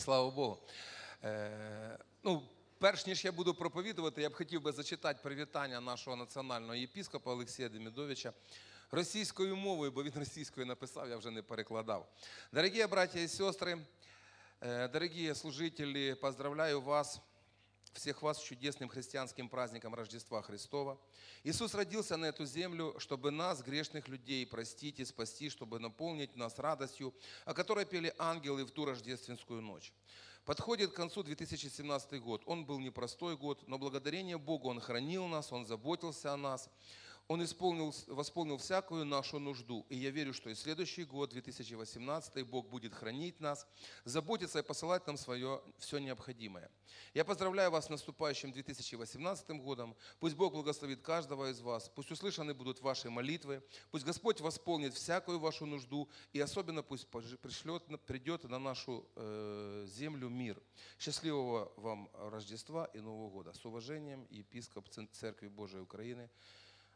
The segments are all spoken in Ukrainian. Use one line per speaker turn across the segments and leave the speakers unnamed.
Слава Богу. Е, ну, перш ніж я буду проповідувати, я б хотів би зачитати привітання нашого національного єпіскопа Олексія Демідовича російською мовою, бо він російською написав, я вже не перекладав. Дорогі браті і сестри, дорогі служителі, поздравляю вас, всех вас с чудесным христианским праздником Рождества Христова. Иисус родился на эту землю, чтобы нас, грешных людей, простить и спасти, чтобы наполнить нас радостью, о которой пели ангелы в ту рождественскую ночь. Подходит к концу 2017 год. Он был непростой год, но благодарение Богу Он хранил нас, Он заботился о нас. Он исполнил, восполнил всякую нашу нужду. И я верю, что и следующий год, 2018, Бог будет хранить нас, заботиться и посылать нам свое все необходимое. Я поздравляю вас с наступающим 2018 годом. Пусть Бог благословит каждого из вас. Пусть услышаны будут ваши молитвы. Пусть Господь восполнит всякую вашу нужду. И особенно пусть пришлет, придет на нашу э, землю мир. Счастливого вам Рождества и Нового года. С уважением, епископ Церкви Божией Украины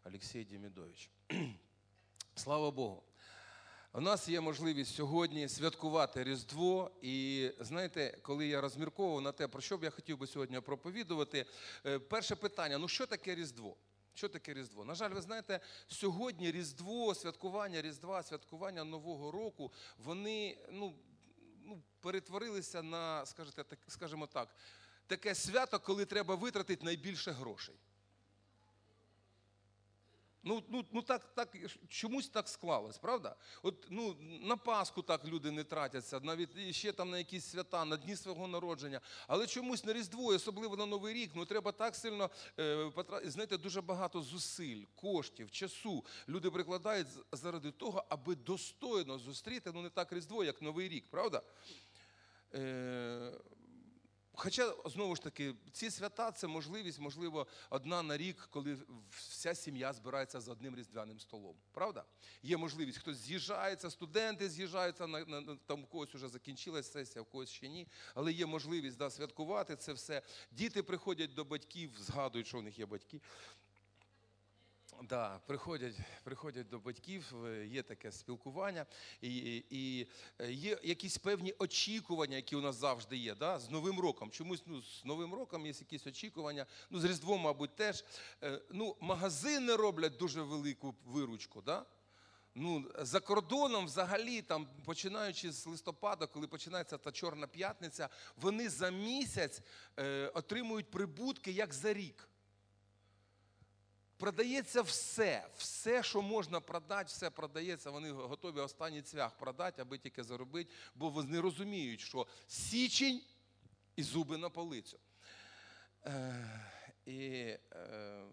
Олексій Демідович. Слава Богу. У нас є можливість сьогодні святкувати Різдво. І знаєте, коли я розмірковував на те, про що б я хотів би сьогодні проповідувати, е, перше питання: ну що таке Різдво? Що таке Різдво? На жаль, ви знаєте, сьогодні Різдво, святкування Різдва, святкування Нового року, вони ну, ну, перетворилися на, скажімо так, таке свято, коли треба витратити найбільше грошей. Ну, ну, ну так, так, чомусь так склалось, правда? От ну, на Пасху так люди не тратяться, навіть ще там на якісь свята, на дні свого народження. Але чомусь на Різдво, особливо на Новий рік, ну треба так сильно е, знаєте, дуже багато зусиль, коштів, часу. Люди прикладають заради того, аби достойно зустріти, ну не так Різдво, як Новий рік, правда? Е, Хоча, знову ж таки, ці свята це можливість, можливо, одна на рік, коли вся сім'я збирається за одним різдвяним столом. Правда? Є можливість, хтось з'їжджається, студенти з'їжджаються, на, на, там у когось вже закінчилась сесія, у когось ще ні. Але є можливість да, святкувати це все. Діти приходять до батьків, згадують, що у них є батьки. Да, приходять, приходять до батьків, е, є таке спілкування, і, і, є якісь певні очікування, які у нас завжди є. Да? З Новим роком. Чомусь ну, з Новим роком є якісь очікування. Ну, з Різдвом, мабуть, теж. Е, Ну, магазини роблять дуже велику виручку. Да? Ну, за кордоном, взагалі, там, починаючи з листопада, коли починається та Чорна п'ятниця, вони за місяць е, отримують прибутки як за рік. Продається все, все, що можна продати, все продається. Вони готові останній цвях продати, аби тільки заробити, бо вони розуміють, що січень і зуби на полицю. Е, і, е,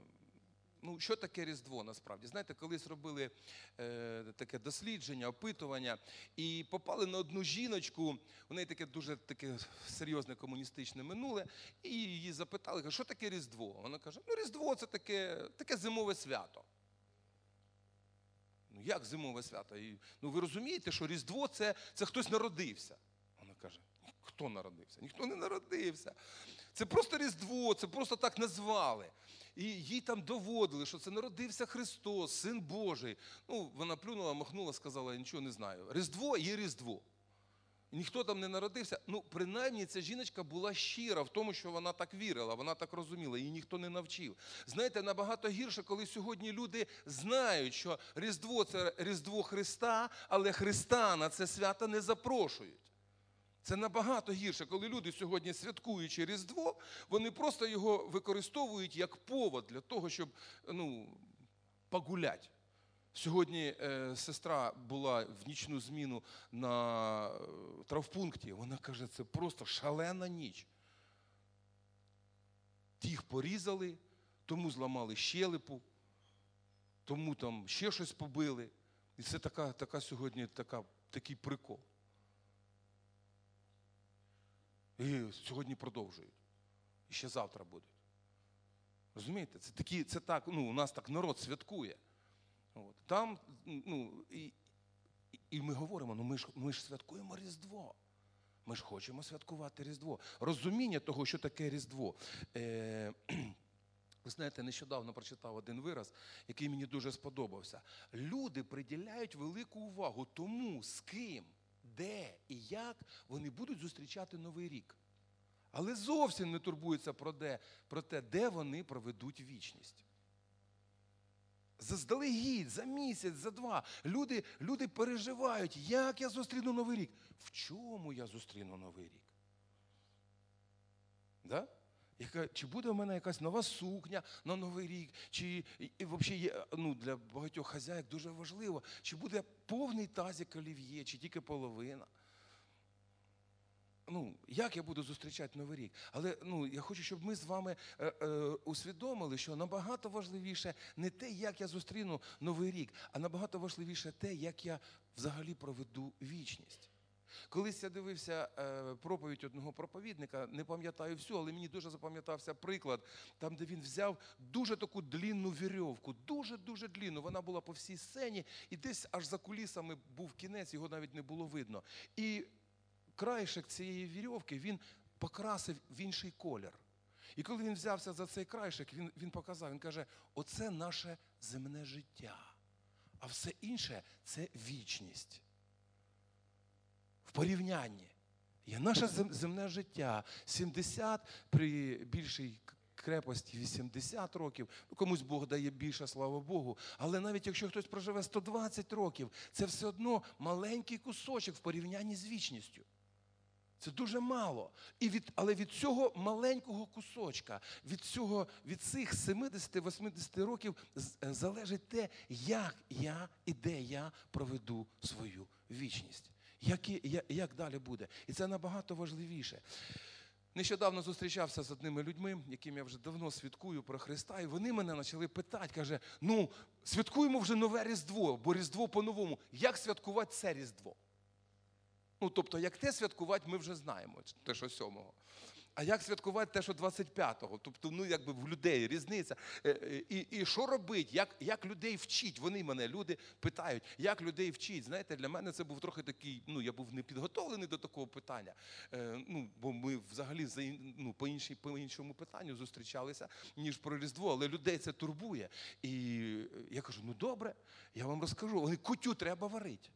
ну, що таке Різдво насправді? Знаєте, колись робили е, таке дослідження, опитування, і попали на одну жіночку, у неї таке дуже таке серйозне комуністичне минуле, і її запитали, що таке Різдво? Вона каже: ну, Різдво це таке, таке зимове свято. Ну, як зимове свято? І, ну, ви розумієте, що Різдво це, це хтось народився. Вона каже: хто народився? Ніхто не народився. Це просто Різдво, це просто так назвали. І їй там доводили, що це народився Христос, Син Божий. Ну, вона плюнула, махнула, сказала, я нічого не знаю. Різдво є Різдво. Ніхто там не народився. Ну, принаймні, ця жіночка була щира в тому, що вона так вірила, вона так розуміла, її ніхто не навчив. Знаєте, набагато гірше, коли сьогодні люди знають, що Різдво це Різдво Христа, але Христа на це свято не запрошують. Це набагато гірше, коли люди сьогодні святкуючи Різдво, вони просто його використовують як повод для того, щоб ну, погуляти. Сьогодні е, сестра була в нічну зміну на е, травпункті. Вона каже, це просто шалена ніч. Тих порізали, тому зламали щелепу, тому там ще щось побили. І це така, така сьогодні така, такий прикол. І сьогодні продовжують. І ще завтра будуть. Розумієте? Це такі, це так, ну, у нас так народ святкує. От. Там, ну, і, і- ми говоримо, ну ми ж, ми ж святкуємо Різдво. Ми ж хочемо святкувати Різдво. Розуміння того, що таке Різдво. Е, ви знаєте, нещодавно прочитав один вираз, який мені дуже сподобався. Люди приділяють велику увагу тому, з ким, де і як вони будуть зустрічати Новий рік. Але зовсім не турбуються про, де, про те, де вони проведуть вічність. Заздалегідь, за місяць, за два. Люди, люди переживають, як я зустріну Новий рік. В чому я зустріну Новий рік? Да? Яка, чи буде в мене якась нова сукня на Новий рік, чи і, взагалі є ну, для багатьох хазяїк дуже важливо, чи буде повний тазик олів'є, чи тільки половина. Ну, як я буду зустрічати Новий рік? Але ну, я хочу, щоб ми з вами е, е, усвідомили, що набагато важливіше не те, як я зустріну Новий рік, а набагато важливіше те, як я взагалі проведу вічність. Колись я дивився е, проповідь одного проповідника, не пам'ятаю всю, але мені дуже запам'ятався приклад, там, де він взяв дуже таку длінну вірьовку, дуже-дуже длінну. Вона була по всій сцені, і десь аж за кулісами був кінець, його навіть не було видно. І краєшок цієї вірьовки він покрасив в інший колір. І коли він взявся за цей краєшок, він, він показав, він каже: оце наше земне життя, а все інше це вічність в порівнянні. Є наше земне життя 70 при більшій крепості 80 років. Ну, комусь Бог дає більше, слава Богу. Але навіть якщо хтось проживе 120 років, це все одно маленький кусочок в порівнянні з вічністю. Це дуже мало. І від, але від цього маленького кусочка, від, цього, від цих 70-80 років залежить те, як я і де я проведу свою вічність. Як, і- як далі буде. І це набагато важливіше. Нещодавно зустрічався з одними людьми, яким я вже давно святкую про Христа, і вони мене почали питати, каже: ну, святкуємо вже нове Різдво, бо Різдво по-новому. Як святкувати це Різдво? Ну, тобто, як те святкувати, ми вже знаємо, те, що сьомого. А як святкувати те, що 25-го? Тобто, ну якби в людей різниця. Е, е, І, і що робити? Як, як людей вчить? Вони мене, люди питають, як людей вчить. Знаєте, для мене це був трохи такий, ну я був не підготовлений до такого питання. Е, ну, бо ми взагалі ну, по, іншій, по іншому питанню зустрічалися, ніж про Різдво, але людей це турбує. І я кажу: ну добре, я вам розкажу. Вони кутю треба варити.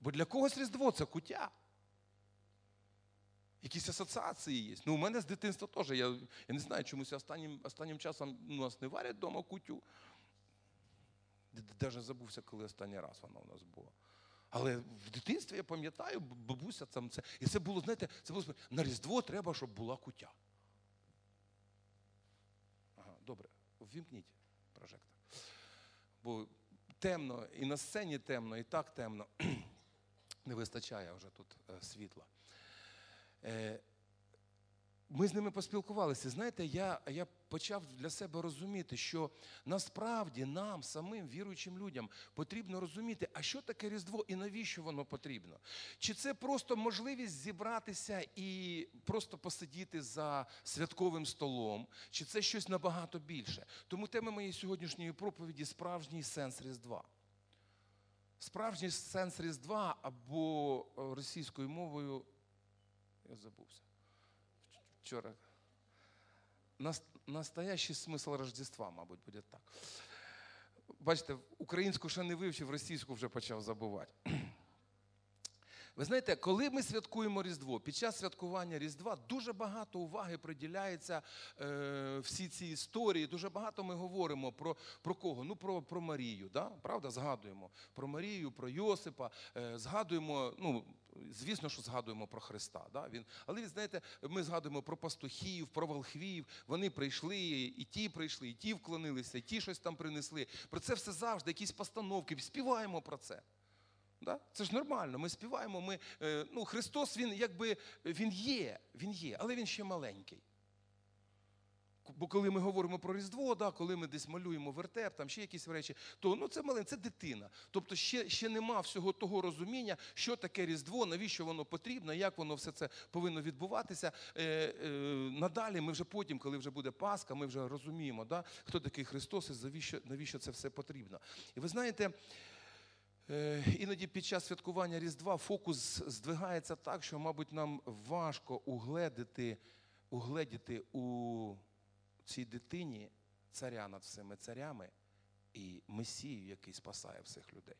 Бо для когось Різдво це куття. Якісь асоціації є. Ну, у мене з дитинства теж. Я, я не знаю, чомусь останнім, останнім часом у нас не варять вдома кутю. Навіть забувся, коли останній раз вона у нас була. Але в дитинстві я пам'ятаю, бабуся там це. І це було, знаєте, це було на Різдво треба, щоб була кутя. Ага, добре, ввімкніть прожектор. Бо темно, і на сцені темно, і так темно. Не вистачає вже тут е, світла. Е, Ми з ними поспілкувалися. Знаєте, я, я почав для себе розуміти, що насправді нам, самим віруючим людям, потрібно розуміти, а що таке Різдво і навіщо воно потрібно. Чи це просто можливість зібратися і просто посидіти за святковим столом, чи це щось набагато більше. Тому тема моєї сьогоднішньої проповіді справжній сенс Різдва. Справжній сенс Різдва або е, російською мовою, забувся. Вчора. Настоящий смисл Рождества, мабуть, буде так. Бачите, українську ще не вивчив, російську вже почав забувати. Ви знаєте, коли ми святкуємо Різдво, під час святкування Різдва дуже багато уваги приділяється е, всі ці історії. Дуже багато ми говоримо про, про кого? Ну, про, про Марію, да? правда? Згадуємо про Марію, про Йосипа, е, згадуємо, ну, звісно, що згадуємо про Христа. Да? Він, але знаєте, ми згадуємо про пастухів, про волхвів. Вони прийшли, і ті прийшли, і ті вклонилися, і ті щось там принесли. Про це все завжди, якісь постановки, співаємо про це. Да? Це ж нормально. Ми співаємо. Ми, е, ну, Христос, він якби він є, він є, але він ще маленький. Бо коли ми говоримо про Різдво, да, коли ми десь малюємо вертеп, там ще якісь речі, то ну, це маленький, це дитина. Тобто ще, ще нема всього того розуміння, що таке Різдво, навіщо воно потрібно, як воно все це повинно відбуватися. Е, е, надалі ми вже потім, коли вже буде Пасха, ми вже розуміємо, да, хто такий Христос і навіщо, навіщо це все потрібно. І ви знаєте. Е, Іноді під час святкування Різдва фокус здвигається так, що, мабуть, нам важко угледити, угледіти у цій дитині царя над всіми царями і Месію, який спасає всіх людей.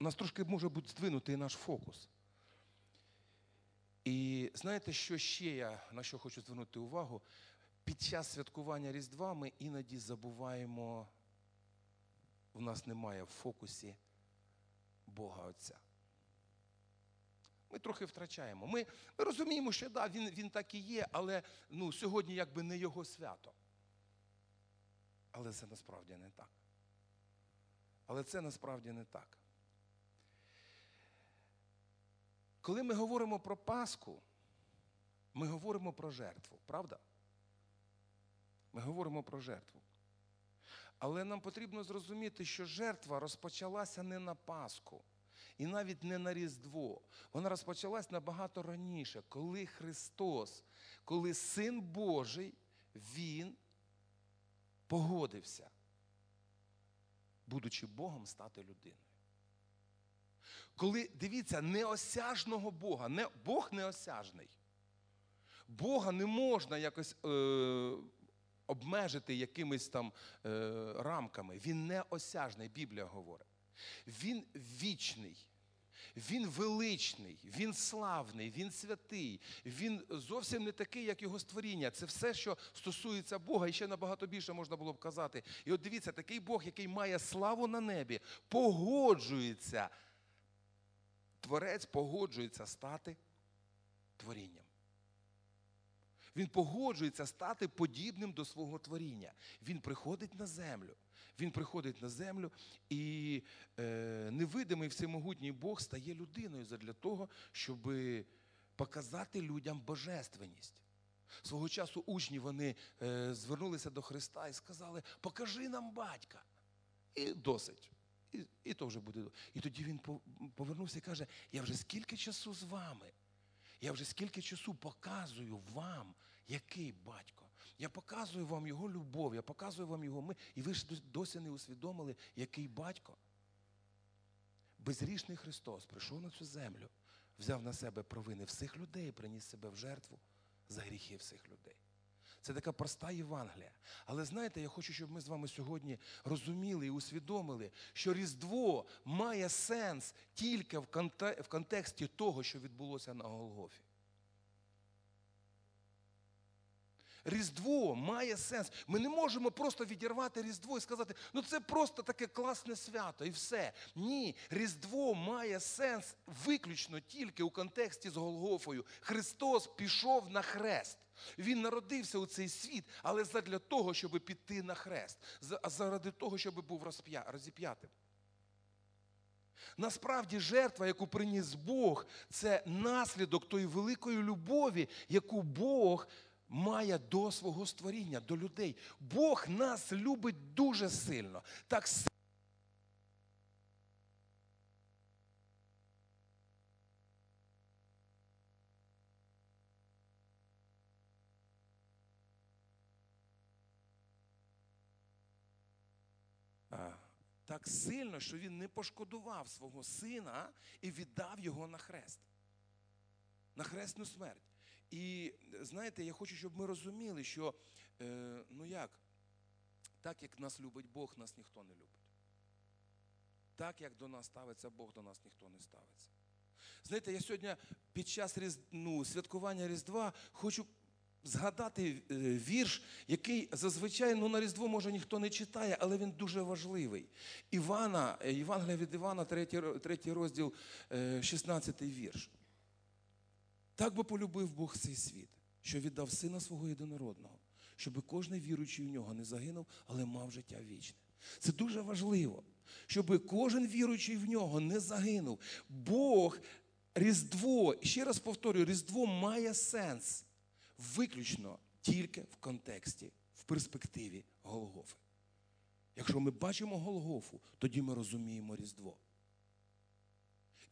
у нас трошки може бути здвинутий наш фокус. І знаєте, що ще я на що хочу звернути увагу? Під час святкування Різдва ми іноді забуваємо, в нас немає в фокусі Бога Отця. Ми трохи втрачаємо. Ми, ми розуміємо, що да, він, він так і є, але ну, сьогодні якби не його свято. Але це насправді не так. Але це насправді не так. Коли ми говоримо про Пасху, ми говоримо про жертву, правда? Ми говоримо про жертву. Але нам потрібно зрозуміти, що жертва розпочалася не на Пасху і навіть не на Різдво. Вона розпочалась набагато раніше, коли Христос, коли Син Божий, Він погодився, будучи Богом, стати людиною. Коли дивіться, неосяжного Бога, не, Бог неосяжний. Бога не можна якось е, обмежити якимись там е, рамками. Він неосяжний, Біблія говорить. Він вічний. Він величний, він славний, він святий, він зовсім не такий, як його створіння. Це все, що стосується Бога, і ще набагато більше можна було б казати. І от дивіться, такий Бог, який має славу на небі, погоджується. Творець погоджується стати творінням. Він погоджується стати подібним до свого творіння. Він приходить на землю. Він приходить на землю, і е, невидимий всемогутній Бог стає людиною для того, щоб показати людям божественність. Свого часу учні вони е, звернулися до Христа і сказали: Покажи нам батька. І досить. І і то вже буде. І тоді він повернувся і каже: Я вже скільки часу з вами? Я вже скільки часу показую вам, який батько. Я показую вам його любов, я показую вам його ми. І ви ж досі не усвідомили, який батько. Безрішний Христос прийшов на цю землю, взяв на себе провини всіх людей, приніс себе в жертву за гріхи всіх людей. Це така проста Євангелія. Але знаєте, я хочу, щоб ми з вами сьогодні розуміли і усвідомили, що Різдво має сенс тільки в контексті того, що відбулося на Голгофі. Різдво має сенс. Ми не можемо просто відірвати Різдво і сказати, ну це просто таке класне свято і все. Ні, Різдво має сенс виключно тільки у контексті з Голгофою. Христос пішов на хрест. Він народився у цей світ, але задля того, щоб піти на хрест, заради того, щоб був розіп'ятим. Насправді, жертва, яку приніс Бог, це наслідок тої великої любові, яку Бог має до свого створіння, до людей. Бог нас любить дуже сильно. Так Так сильно, що він не пошкодував свого сина і віддав його на хрест, на хресну смерть. І знаєте, я хочу, щоб ми розуміли, що е, ну як, так як нас любить Бог, нас ніхто не любить. Так як до нас ставиться Бог, до нас ніхто не ставиться. Знаєте, я сьогодні під час ну, святкування Різдва хочу згадати е, вірш, який зазвичай ну, на Різдво, може, ніхто не читає, але він дуже важливий. Івана, е, Євангелія від Івана, третій розділ, 16 вірш. Так би полюбив Бог цей світ, що віддав сина свого єдинородного, щоб кожен віруючий в нього не загинув, але мав життя вічне. Це дуже важливо, щоб кожен віруючий в нього не загинув. Бог, Різдво, ще раз повторюю, Різдво має сенс виключно тільки в контексті, в перспективі Голгофи. Якщо ми бачимо Голгофу, тоді ми розуміємо Різдво.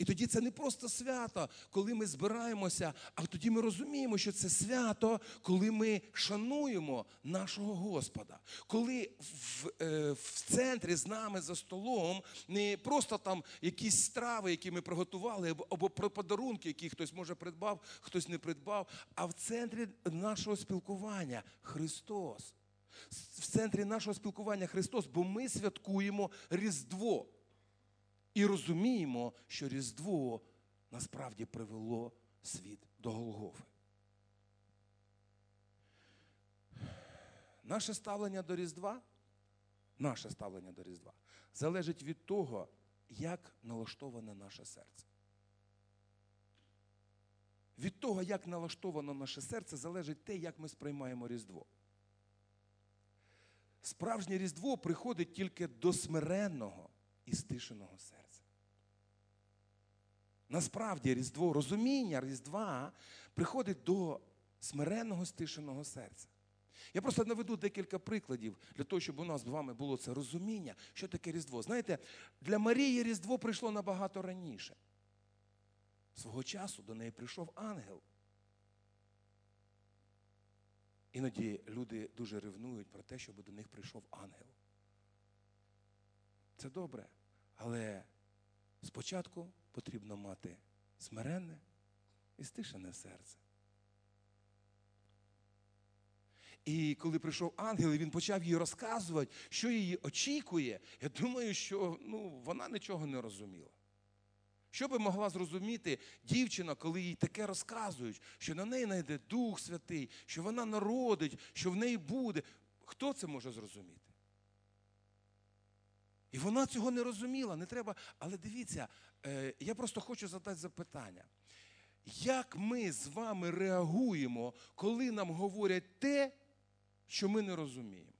І тоді це не просто свято, коли ми збираємося, а тоді ми розуміємо, що це свято, коли ми шануємо нашого Господа. Коли в, е, в центрі з нами за столом не просто там якісь страви, які ми приготували, або про подарунки, які хтось може придбав, хтось не придбав, а в центрі нашого спілкування Христос. В центрі нашого спілкування Христос, бо ми святкуємо Різдво.
І розуміємо, що Різдво насправді привело світ до Голгофи. Наше ставлення до Різдва, наше ставлення до Різдва залежить від того, як налаштоване наше серце. Від того, як налаштовано наше серце, залежить те, як ми сприймаємо Різдво. Справжнє Різдво приходить тільки до смиренного і стишеного серця. Насправді Різдво, розуміння Різдва приходить до смиренного стишеного серця. Я просто наведу декілька прикладів для того, щоб у нас з вами було це розуміння, що таке Різдво. Знаєте, для Марії Різдво прийшло набагато раніше. Свого часу до неї прийшов ангел. Іноді люди дуже ревнують про те, щоб до них прийшов ангел. Це добре, але спочатку потрібно мати смиренне і стишене серце. І коли прийшов ангел, і він почав їй розказувати, що її очікує, я думаю, що ну, вона нічого не розуміла. Що би могла зрозуміти дівчина, коли їй таке розказують, що на неї найде Дух Святий, що вона народить, що в неї буде. Хто це може зрозуміти? І вона цього не розуміла, не треба. Але дивіться, е, я просто хочу задати запитання. Як ми з вами реагуємо, коли нам говорять те, що ми не розуміємо?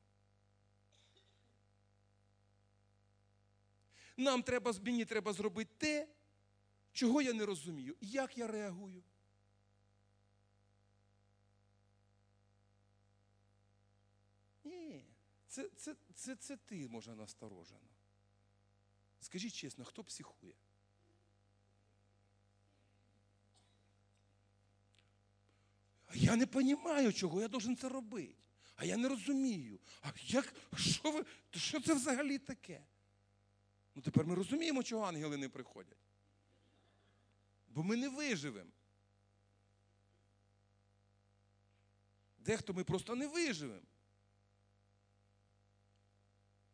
Нам треба, мені треба зробити те, чого я не розумію. Як я реагую? Ні, це, це, це, це ти, може, насторожено. Скажіть чесно, хто психує? Я не розумію, чого я должен це робити. А я не розумію. А як, що, ви, що це взагалі таке? Ну тепер ми розуміємо, чого ангели не приходять. Бо ми не виживемо. Дехто ми просто не виживемо.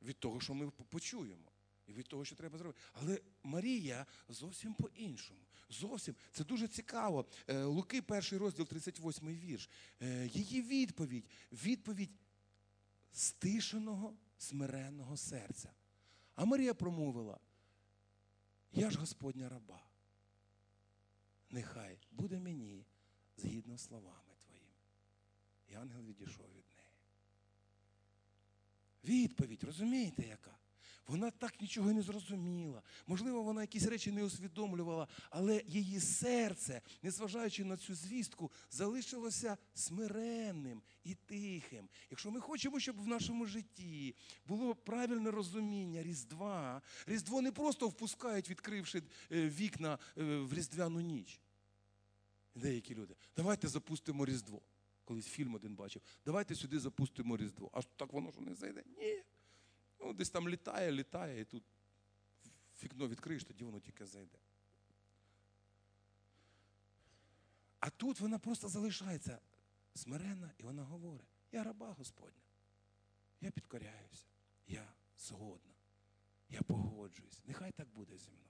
Від того, що ми почуємо. І від того, що треба зробити. Але Марія зовсім по-іншому. Зовсім це дуже цікаво. Е, Луки, перший розділ, 38 вірш. Е, Її відповідь відповідь стишеного, смиренного серця. А Марія промовила: Я ж Господня раба. Нехай буде мені згідно словами твоїми. І ангел відійшов від неї. Відповідь, розумієте, яка? Вона так нічого не зрозуміла. Можливо, вона якісь речі не усвідомлювала, але її серце, незважаючи на цю звістку, залишилося смиренним і тихим. Якщо ми хочемо, щоб в нашому житті було правильне розуміння Різдва, Різдво не просто впускають, відкривши е, вікна е, в Різдвяну ніч. Деякі люди, давайте запустимо Різдво. Колись фільм один бачив, давайте сюди запустимо Різдво. Аж так воно ж не зайде? Ні. Ну, десь там літає, літає, і тут вікно відкриєш, тоді воно тільки зайде. А тут вона просто залишається смиренна, і вона говорить: я раба Господня, я підкоряюся, я згодна, я погоджуюсь. Нехай так буде зі мною.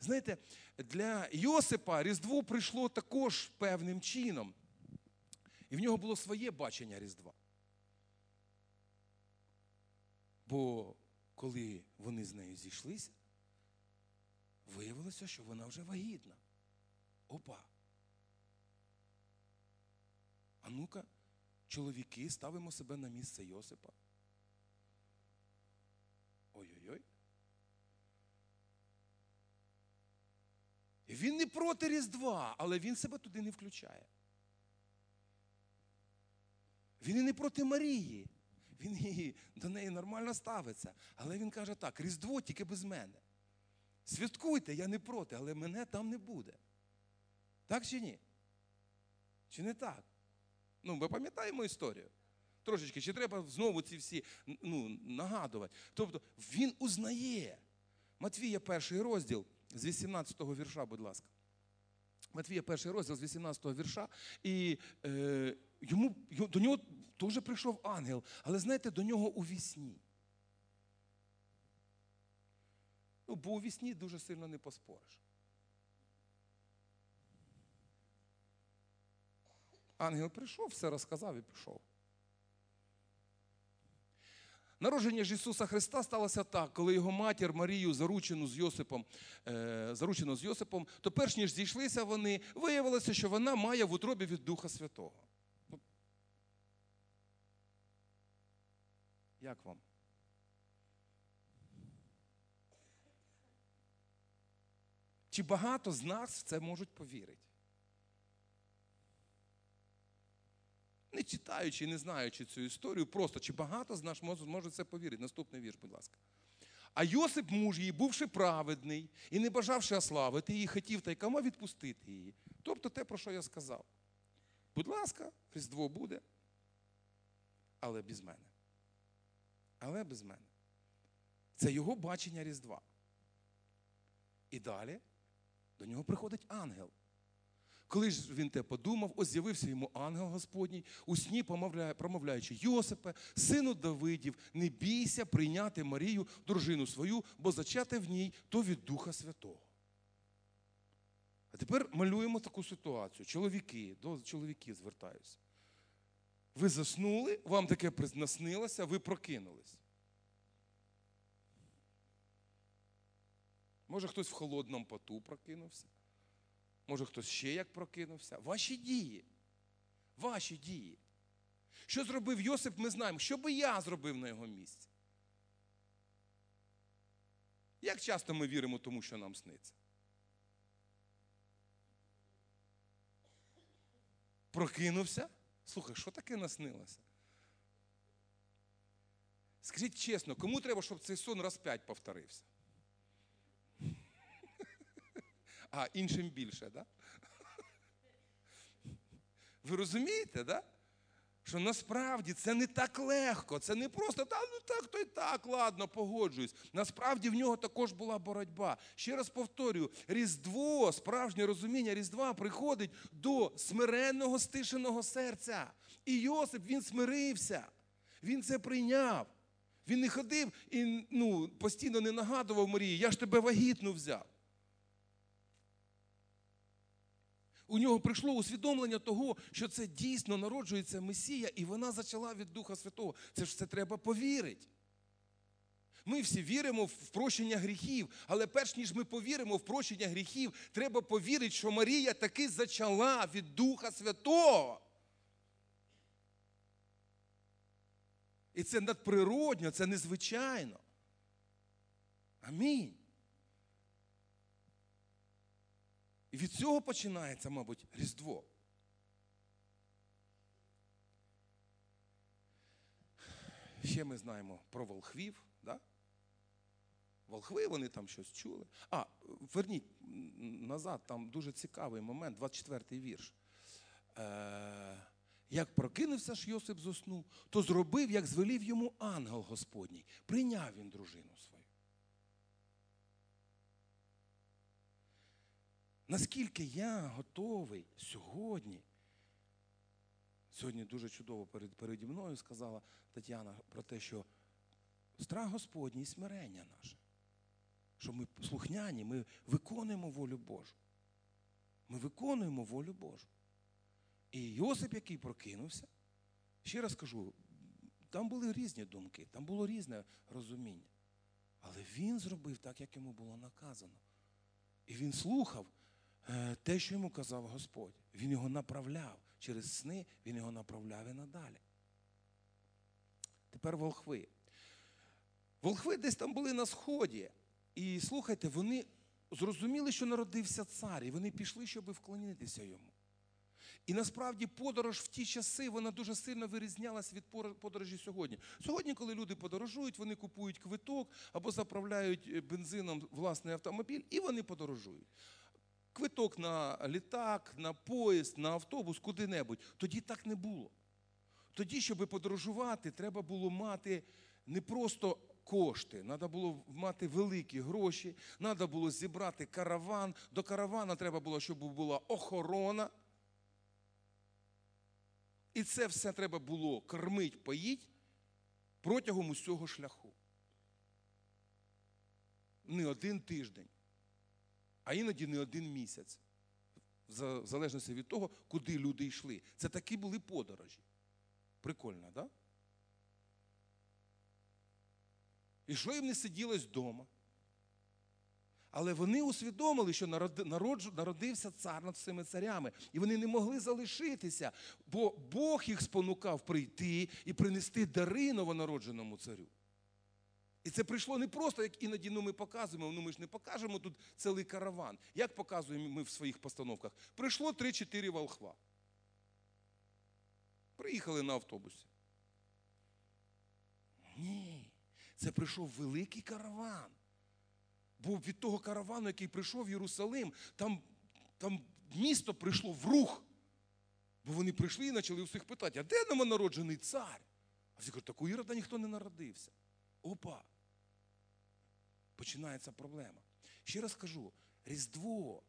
Знаєте, для Йосипа Різдво прийшло також певним чином. І в нього було своє бачення Різдва. Бо коли вони з нею зійшлися, виявилося, що вона вже вагітна. Опа. А ну-ка, чоловіки, ставимо себе на місце Йосипа. Ой-ой-ой. Він не проти Різдва, але він себе туди не включає. Він і не проти Марії. Він її, до неї нормально ставиться. Але він каже так: Різдво тільки без мене. Святкуйте, я не проти, але мене там не буде. Так чи ні? Чи не так? Ну, ми пам'ятаємо історію. Трошечки, чи треба знову ці всі ну, нагадувати. Тобто він узнає. Матвія, перший розділ з 18 го вірша, будь ласка. Матвія, перший розділ з 18 го вірша, і е, йому, до нього теж прийшов ангел, але знаєте, до нього у вісні. Ну, бо у вісні дуже сильно не поспориш. Ангел прийшов, все розказав і пішов. Народження ж Ісуса Христа сталося так, коли його матір Марію, заручену з Йосипом, е, заручену з Йосипом, то перш ніж зійшлися вони, виявилося, що вона має в утробі від Духа Святого. Ну, Як вам? Чи багато з нас в це можуть повірити? Не читаючи, не знаючи цю історію, просто чи багато з нас може це повірити? Наступний вірш, будь ласка. А Йосип, муж її, бувши праведний і не бажавши ославити її, хотів та й кама відпустити її. Тобто те, про що я сказав. Будь ласка, Різдво буде, але без мене. Але без мене. Це його бачення Різдва. І далі до нього приходить ангел. Коли ж він те подумав, ось з'явився йому ангел Господній, у сні промовляючи Йосипе, сину Давидів, не бійся прийняти Марію, дружину свою, бо зачати в ній то від Духа Святого. А тепер малюємо таку ситуацію. Чоловіки, до чоловіків звертаюся. Ви заснули, вам таке наснилося, ви прокинулись. Може, хтось в холодному поту прокинувся. Може, хтось ще як прокинувся. Ваші дії. Ваші дії. Що зробив Йосип, ми знаємо. Що би я зробив на його місці? Як часто ми віримо тому, що нам сниться? Прокинувся? Слухай, що таке наснилося? Скажіть чесно, кому треба, щоб цей сон раз п'ять повторився? А іншим більше, да? Ви розумієте, да? Що насправді це не так легко, це не просто та ну так, то й так, ладно, погоджуюсь. Насправді в нього також була боротьба. Ще раз повторюю: Різдво, справжнє розуміння Різдва приходить до смиренного, стишеного серця. І Йосип він смирився, він це прийняв. Він не ходив і ну, постійно не нагадував Марії, я ж тебе вагітну взяв. У нього прийшло усвідомлення того, що це дійсно народжується Месія, і вона зачала від Духа Святого. Це ж це треба повірити. Ми всі віримо в прощення гріхів, але перш ніж ми повіримо в прощення гріхів, треба повірити, що Марія таки зачала від Духа Святого. І це надприродньо, це незвичайно. Амінь. І від цього починається, мабуть, Різдво. Ще ми знаємо про волхвів. Да? Волхви, вони там щось чули. А, верніть назад, там дуже цікавий момент, 24-й вірш. Е, як прокинувся ж Йосип з сну, то зробив, як звелів йому ангел Господній. Прийняв він дружину свою. Наскільки я готовий сьогодні, сьогодні дуже чудово перед, переді мною сказала Тетяна про те, що страх Господній і смирення наше, що ми слухняні, ми виконуємо волю Божу. Ми виконуємо волю Божу. І Йосип, який прокинувся, ще раз кажу, там були різні думки, там було різне розуміння. Але він зробив так, як йому було наказано. І він слухав те, що йому казав Господь. Він його направляв через сни, він його направляв і надалі. Тепер волхви. Волхви десь там були на сході. І слухайте, вони зрозуміли, що народився цар, і вони пішли, щоб вклонитися йому. І насправді подорож в ті часи вона дуже сильно вирізнялась від подорожі сьогодні. Сьогодні, коли люди подорожують, вони купують квиток або заправляють бензином власний автомобіль, і вони подорожують. Квиток на літак, на поїзд, на автобус, куди-небудь. Тоді так не було. Тоді, щоб подорожувати, треба було мати не просто кошти, треба було мати великі гроші, треба було зібрати караван. До каравана треба було, щоб була охорона. І це все треба було кормить, поїть протягом усього шляху. не один тиждень, а іноді не один місяць. В залежності від того, куди люди йшли. Це такі були подорожі. Прикольно? Да? І що їм не сиділось вдома? Але вони усвідомили, що народився цар над всіми царями, і вони не могли залишитися, бо Бог їх спонукав прийти і принести дари новонародженому царю. І це прийшло не просто, як іноді ну, ми показуємо, ну ми ж не покажемо тут цілий караван. Як показуємо ми в своїх постановках? Прийшло 3-4 волхва. Приїхали на автобусі. Ні, це прийшов великий караван. Бо від того каравану, який прийшов в Єрусалим, там, там місто прийшло в рух. Бо вони прийшли і почали усіх питати, а де новонароджений цар? А всі кажуть, так у Ірода ніхто не народився. Опа. Починається проблема. Ще раз кажу, Різдво,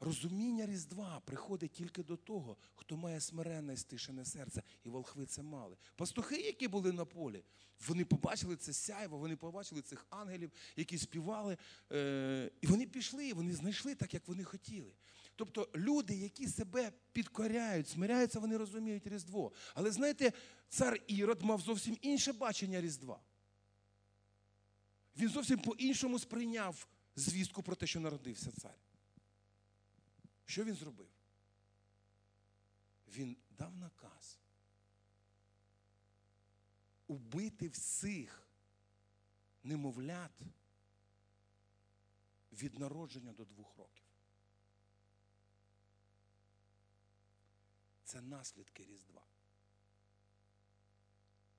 розуміння Різдва приходить тільки до того, хто має смиренне і стишене серце. І волхви це мали. Пастухи, які були на полі, вони побачили це сяйво, вони побачили цих ангелів, які співали. Е- і вони пішли, вони знайшли так, як вони хотіли. Тобто люди, які себе підкоряють, смиряються, вони розуміють Різдво. Але знаєте, цар Ірод мав зовсім інше бачення Різдва. Він зовсім по-іншому сприйняв звістку про те, що народився цар. Що він зробив? Він дав наказ убити всіх немовлят від народження до двох років. Це наслідки Різдва.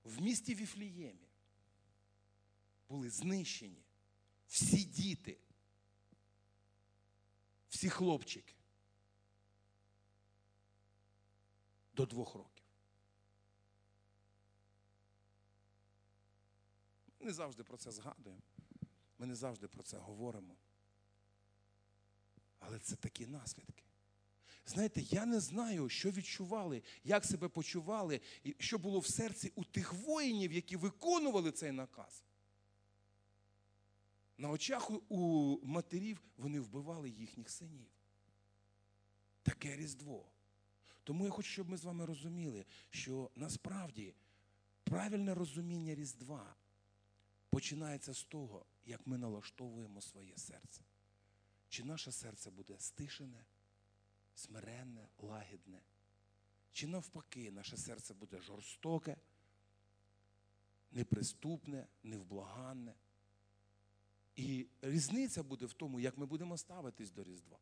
В місті Віфліємі були знищені всі діти, всі хлопчики до двох років. Ми не завжди про це згадуємо, ми не завжди про це говоримо. Але це такі наслідки. Знаєте, я не знаю, що відчували, як себе почували, і що було в серці у тих воїнів, які виконували цей наказ. На очах у- матерів вони вбивали їхніх синів. Таке Різдво. Тому я хочу, щоб ми з вами розуміли, що насправді правильне розуміння Різдва починається з того, як ми налаштовуємо своє серце. Чи наше серце буде стишене, смиренне, лагідне, чи навпаки, наше серце буде жорстоке, неприступне, невблаганне. І різниця буде в тому, як ми будемо ставитись до Різдва.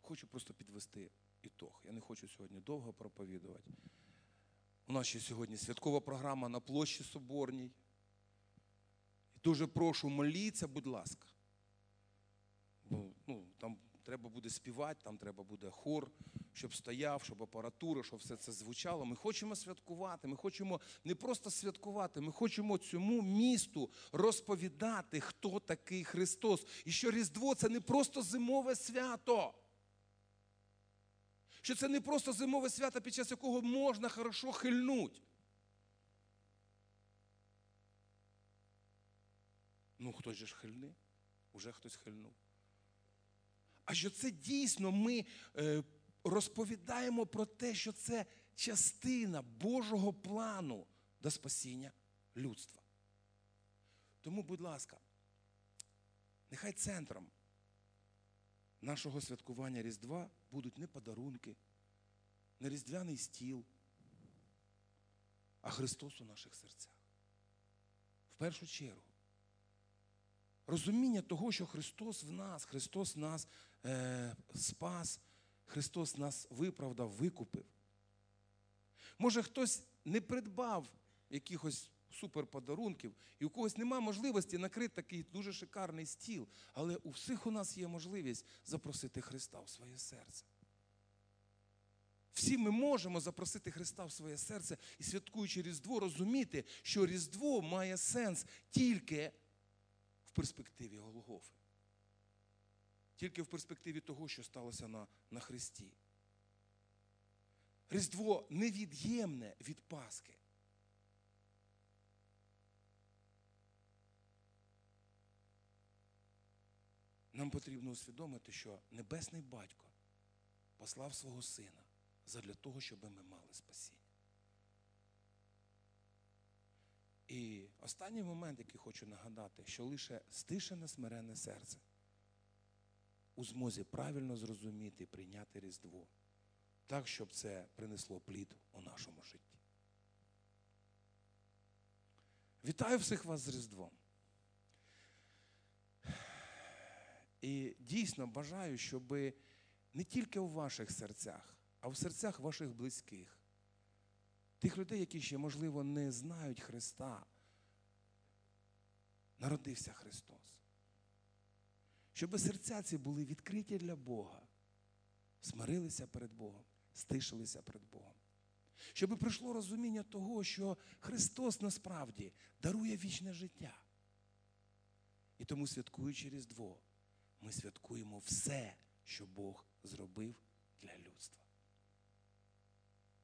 Хочу просто підвести ітог. Я не хочу сьогодні довго проповідувати. У нас ще сьогодні святкова програма на площі Соборній. Дуже прошу, моліться, будь ласка. Бо, ну, там треба буде співати, там треба буде хор, щоб стояв, щоб апаратура, щоб все це звучало. Ми хочемо святкувати. Ми хочемо не просто святкувати, ми хочемо цьому місту розповідати, хто такий Христос. І що Різдво це не просто зимове свято. Що це не просто зимове свято, під час якого можна хорошо хильнуть. Ну, хтось же ж хильне, уже хтось хильнув. А що це дійсно ми е, розповідаємо про те, що це частина Божого плану до спасіння людства. Тому, будь ласка, нехай центром нашого святкування Різдва будуть не подарунки, не різдвяний стіл, а Христос у наших серцях. В першу чергу. Розуміння того, що Христос в нас, Христос нас спас, Христос нас виправдав, викупив. Може, хтось не придбав якихось суперподарунків, і у когось немає можливості накрити такий дуже шикарний стіл, але у всіх у нас є можливість запросити Христа в своє серце. Всі ми можемо запросити Христа в своє серце і святкуючи Різдво, розуміти, що Різдво має сенс тільки в перспективі Голгофи тільки в перспективі того, що сталося на, на Христі. Різдво невід'ємне від Пасхи. Нам потрібно усвідомити, що Небесний Батько послав свого Сина задля того, щоб ми мали спасіння. І останній момент, який хочу нагадати, що лише стишене смирене серце у змозі правильно зрозуміти і прийняти Різдво, так, щоб це принесло плід у нашому житті. Вітаю всіх вас з Різдвом. І дійсно бажаю, щоб не тільки у ваших серцях, а в серцях ваших близьких, тих людей, які ще, можливо, не знають Христа, народився Христос. Щоб серця ці були відкриті для Бога, смирилися перед Богом, стишилися перед Богом. Щоб прийшло розуміння того, що Христос насправді дарує вічне життя. І тому, святкуючи Різдво, ми святкуємо все, що Бог зробив для людства.